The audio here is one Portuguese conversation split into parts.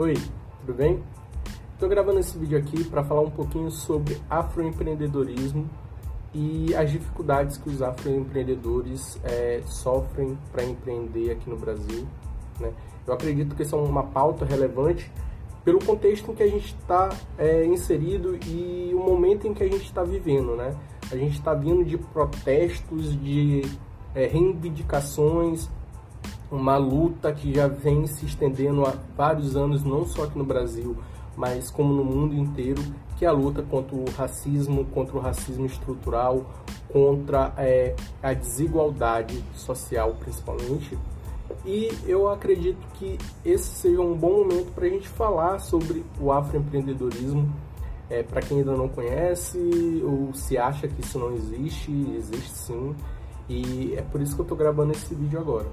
Oi, tudo bem? Estou gravando esse vídeo aqui para falar um pouquinho sobre afroempreendedorismo e as dificuldades que os afroempreendedores é, sofrem para empreender aqui no Brasil. Né? Eu acredito que isso é uma pauta relevante pelo contexto em que a gente está é, inserido e o momento em que a gente está vivendo. Né? A gente está vindo de protestos, de é, reivindicações, uma luta que já vem se estendendo há vários anos, não só aqui no Brasil, mas como no mundo inteiro, que é a luta contra o racismo, contra o racismo estrutural, contra é, a desigualdade social, principalmente. E eu acredito que esse seja um bom momento para a gente falar sobre o afroempreendedorismo. É, para quem ainda não conhece ou se acha que isso não existe, existe sim. E é por isso que eu estou gravando esse vídeo agora.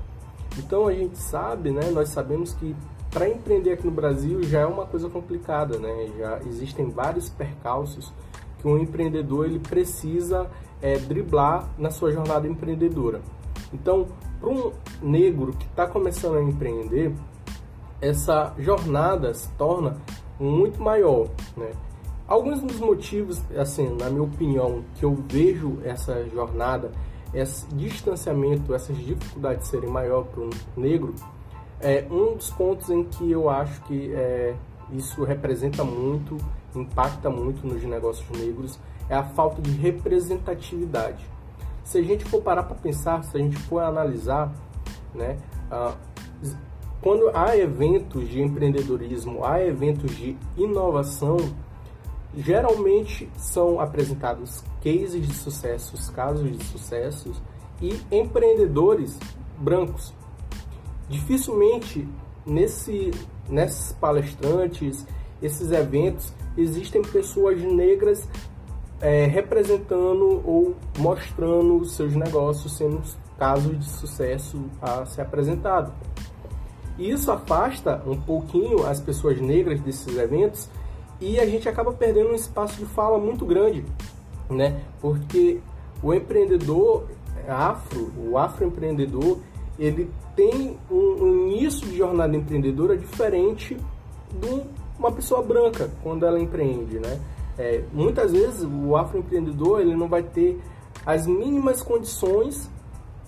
Então a gente sabe, né, nós sabemos que para empreender aqui no Brasil já é uma coisa complicada, né? Já existem vários percalços que um empreendedor ele precisa é, driblar na sua jornada empreendedora. Então, para um negro que está começando a empreender, essa jornada se torna muito maior, né? Alguns dos motivos, assim, na minha opinião, que eu vejo essa jornada esse distanciamento, essas dificuldades serem maior para o negro, é um dos pontos em que eu acho que é, isso representa muito, impacta muito nos negócios negros, é a falta de representatividade. Se a gente for parar para pensar, se a gente for analisar, né, ah, quando há eventos de empreendedorismo, há eventos de inovação, geralmente são apresentados cases de sucessos, casos de sucessos e empreendedores brancos. Dificilmente nesse, nesses palestrantes, esses eventos, existem pessoas negras é, representando ou mostrando os seus negócios sendo casos de sucesso a ser apresentado. E isso afasta um pouquinho as pessoas negras desses eventos e a gente acaba perdendo um espaço de fala muito grande, né? Porque o empreendedor afro, o afroempreendedor, ele tem um, início de jornada empreendedora diferente de uma pessoa branca quando ela empreende, né? É, muitas vezes o afroempreendedor ele não vai ter as mínimas condições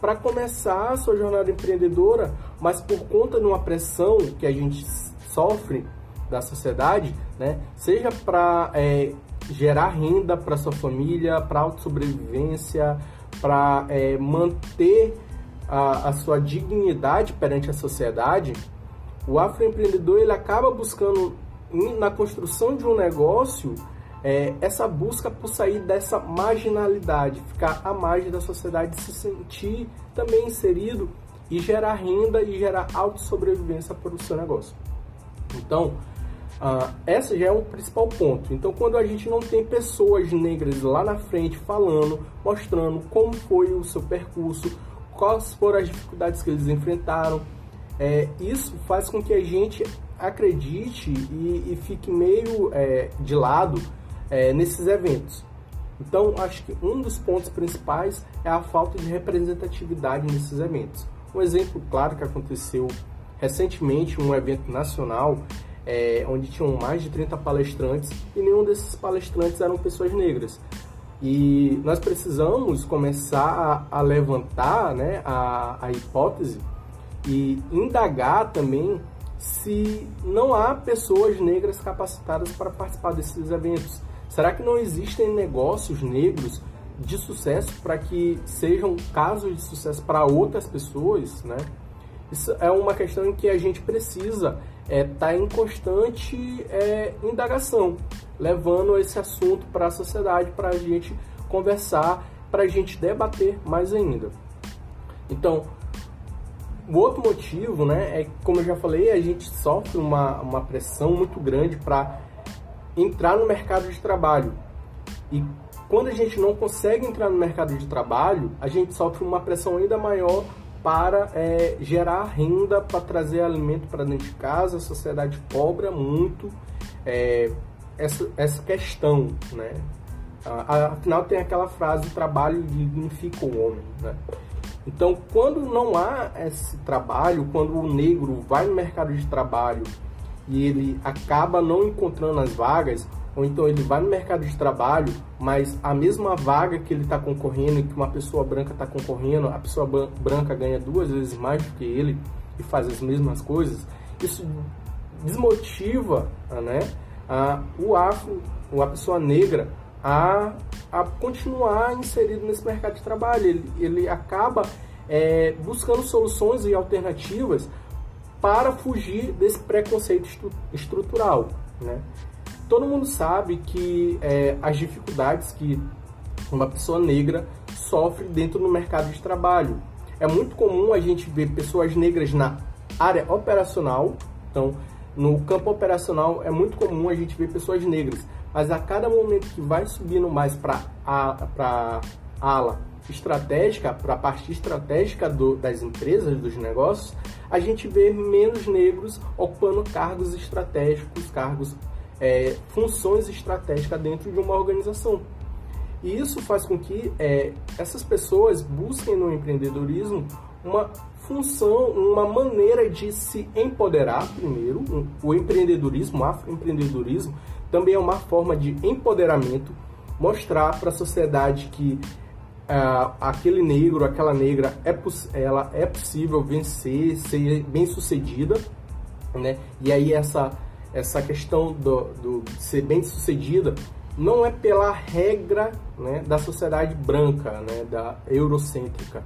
para começar a sua jornada empreendedora, mas por conta de uma pressão que a gente sofre da sociedade, né? Seja para é, gerar renda para sua família, para autossobrevivência, para é, manter a, a, sua dignidade perante a sociedade, o afroempreendedor ele acaba buscando na construção de um negócio é, essa busca por sair dessa marginalidade, ficar à margem da sociedade, se sentir também inserido e gerar renda e gerar autossobrevivência para o seu negócio. Então, ah, essa já é o principal ponto. Então, quando a gente não tem pessoas negras lá na frente falando, mostrando como foi o seu percurso, quais foram as dificuldades que eles enfrentaram, é, isso faz com que a gente acredite e, e fique meio é, de lado é, nesses eventos. Então, acho que um dos pontos principais é a falta de representatividade nesses eventos. Um exemplo claro que aconteceu recentemente, um evento nacional, é, onde tinham mais de 30 palestrantes e nenhum desses palestrantes eram pessoas negras. E nós precisamos começar a, a levantar né, a, a hipótese e indagar também se não há pessoas negras capacitadas para participar desses eventos. Será que não existem negócios negros de sucesso para que sejam casos de sucesso para outras pessoas, né? Isso é uma questão em que a gente precisa estar é, tá em constante é, indagação, levando esse assunto para a sociedade, para a gente conversar, para a gente debater mais ainda. Então, o outro motivo, né, é como eu já falei, a gente sofre uma, uma pressão muito grande para entrar no mercado de trabalho. E quando a gente não consegue entrar no mercado de trabalho, a gente sofre uma pressão ainda maior para é, gerar renda, para trazer alimento para dentro de casa. A sociedade cobra muito é, essa, essa questão, né? Afinal, tem aquela frase: trabalho dignifica o homem, né? Então, quando não há esse trabalho, quando o negro vai no mercado de trabalho e ele acaba não encontrando as vagas, ou então ele vai no mercado de trabalho, mas a mesma vaga que ele está concorrendo, que uma pessoa branca está concorrendo, a pessoa branca ganha duas vezes mais do que ele e faz as mesmas coisas, isso desmotiva né, a, o afro, a pessoa negra, a, a continuar inserido nesse mercado de trabalho. Ele, ele acaba é, buscando soluções e alternativas para fugir desse preconceito estrutural. Né? Todo mundo sabe que é, as dificuldades que uma pessoa negra sofre dentro do mercado de trabalho. É muito comum a gente ver pessoas negras na área operacional, então no campo operacional é muito comum a gente ver pessoas negras, mas a cada momento que vai subindo mais para a ala estratégica, para a parte estratégica do, das empresas, dos negócios, a gente vê menos negros ocupando cargos estratégicos, cargos, é, funções estratégicas dentro de uma organização. E isso faz com que é, essas pessoas busquem no empreendedorismo uma função, uma maneira de se empoderar primeiro. O empreendedorismo, o afroempreendedorismo, também é uma forma de empoderamento, mostrar para a sociedade que uh, aquele negro, aquela negra, é, ela é possível vencer, ser bem sucedida, né? E aí essa, essa questão do, do ser bem sucedida não é pela regra né, da sociedade branca, né, da eurocêntrica,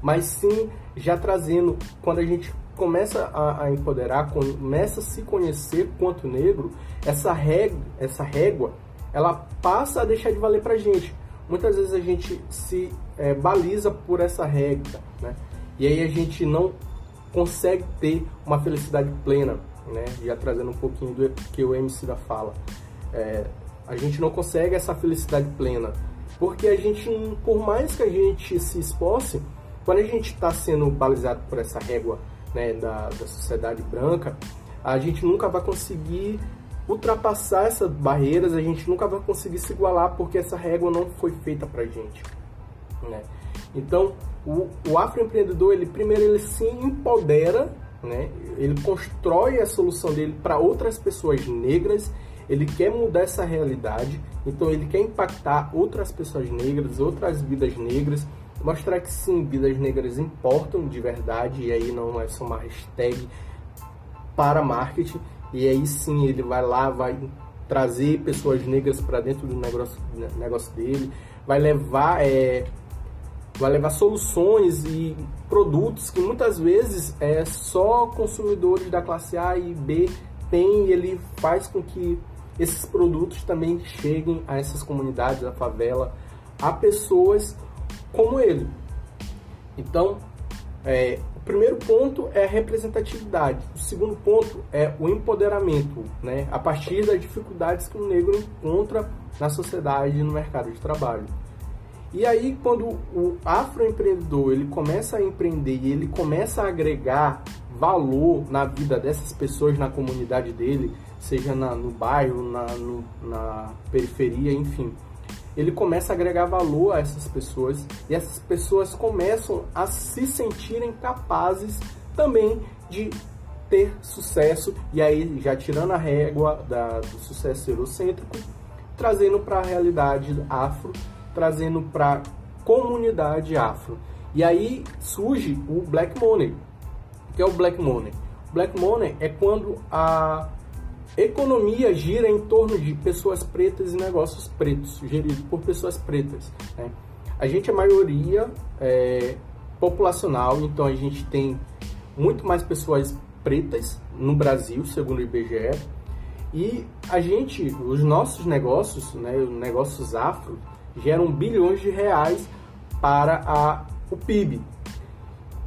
mas sim já trazendo, quando a gente começa a, a, empoderar, começa a se conhecer quanto negro, essa régua, essa régua, ela passa a deixar de valer pra gente muitas vezes a gente se é, baliza por essa regra, né? E aí a gente não consegue ter uma felicidade plena, né? Já trazendo um pouquinho do que o MC da fala. É, a gente não consegue essa felicidade plena, porque a gente, por mais que a gente se esforce, quando a gente está sendo balizado por essa régua né, da, da sociedade branca, a gente nunca vai conseguir ultrapassar essas barreiras, a gente nunca vai conseguir se igualar porque essa régua não foi feita para gente. Né? Então, o, o afroempreendedor, ele primeiro ele se empodera, né? ele constrói a solução dele para outras pessoas negras, ele quer mudar essa realidade, então ele quer impactar outras pessoas negras, outras vidas negras, mostrar que sim, vidas negras importam de verdade, e aí não é só uma hashtag para marketing, e aí sim ele vai lá, vai trazer pessoas negras para dentro do negócio, negócio dele, vai levar, é, vai levar soluções e produtos que muitas vezes é só consumidores da classe A e B têm e ele faz com que esses produtos também cheguem a essas comunidades, a favela, a pessoas como ele. Então, é, primeiro ponto é a representatividade. O segundo ponto é o empoderamento, né? A partir das dificuldades que o negro encontra na sociedade e no mercado de trabalho. E aí, quando o afroempreendedor ele começa a empreender e ele começa a agregar valor na vida dessas pessoas na comunidade dele, seja na, no bairro, na, no, na periferia, enfim, ele começa a agregar valor a essas pessoas e essas pessoas começam a se sentirem capazes também de ter sucesso e aí já tirando a régua da, do sucesso eurocêntrico, trazendo para a realidade afro, trazendo para comunidade afro. E aí surge o Black Money. O que é o Black Money? Black Money é quando a Economia gira em torno de pessoas pretas e negócios pretos, geridos por pessoas pretas. Né? A gente é maioria é, populacional, então a gente tem muito mais pessoas pretas no Brasil, segundo o IBGE, e a gente, os nossos negócios, né, os negócios afro, geram bilhões de reais para a, o PIB.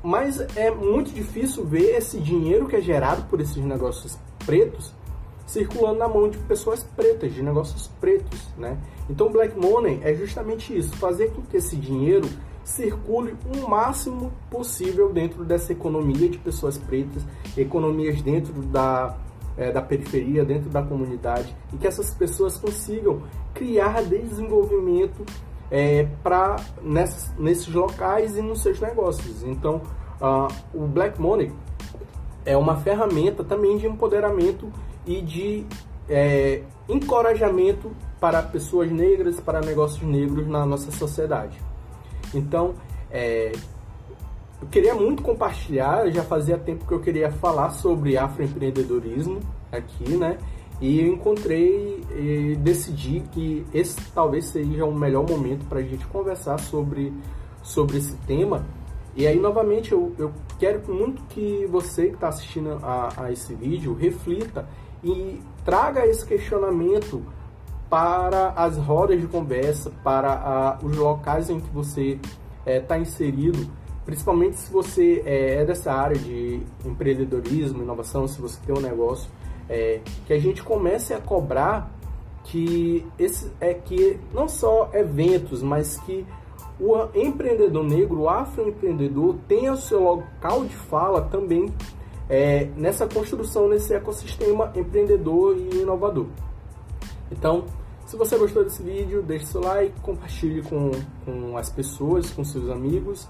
Mas é muito difícil ver esse dinheiro que é gerado por esses negócios pretos circulando na mão de pessoas pretas, de negócios pretos, né? Então, Black Money é justamente isso, fazer com que esse dinheiro circule o máximo possível dentro dessa economia de pessoas pretas, economias dentro da, é, da periferia, dentro da comunidade, e que essas pessoas consigam criar desenvolvimento é, para nesses, nesses locais e nos seus negócios. Então, uh, o Black Money é uma ferramenta também de empoderamento e de é, encorajamento para pessoas negras, para negócios negros na nossa sociedade. Então, é, eu queria muito compartilhar, já fazia tempo que eu queria falar sobre afroempreendedorismo aqui, né? E eu encontrei e decidi que esse talvez seja o melhor momento para a gente conversar sobre, sobre esse tema. E aí, novamente, eu, eu quero muito que você que está assistindo a, a esse vídeo reflita e traga esse questionamento para as rodas de conversa, para a, os locais em que você está é, inserido, principalmente se você é, é, dessa área de empreendedorismo, inovação, se você tem um negócio, é, que a gente comece a cobrar que esse é que não só eventos, mas que o empreendedor negro, o afroempreendedor, tenha o seu local de fala também é, nessa construção, nesse ecossistema empreendedor e inovador. Então, se você gostou desse vídeo, deixe seu like, compartilhe com, com as pessoas, com seus amigos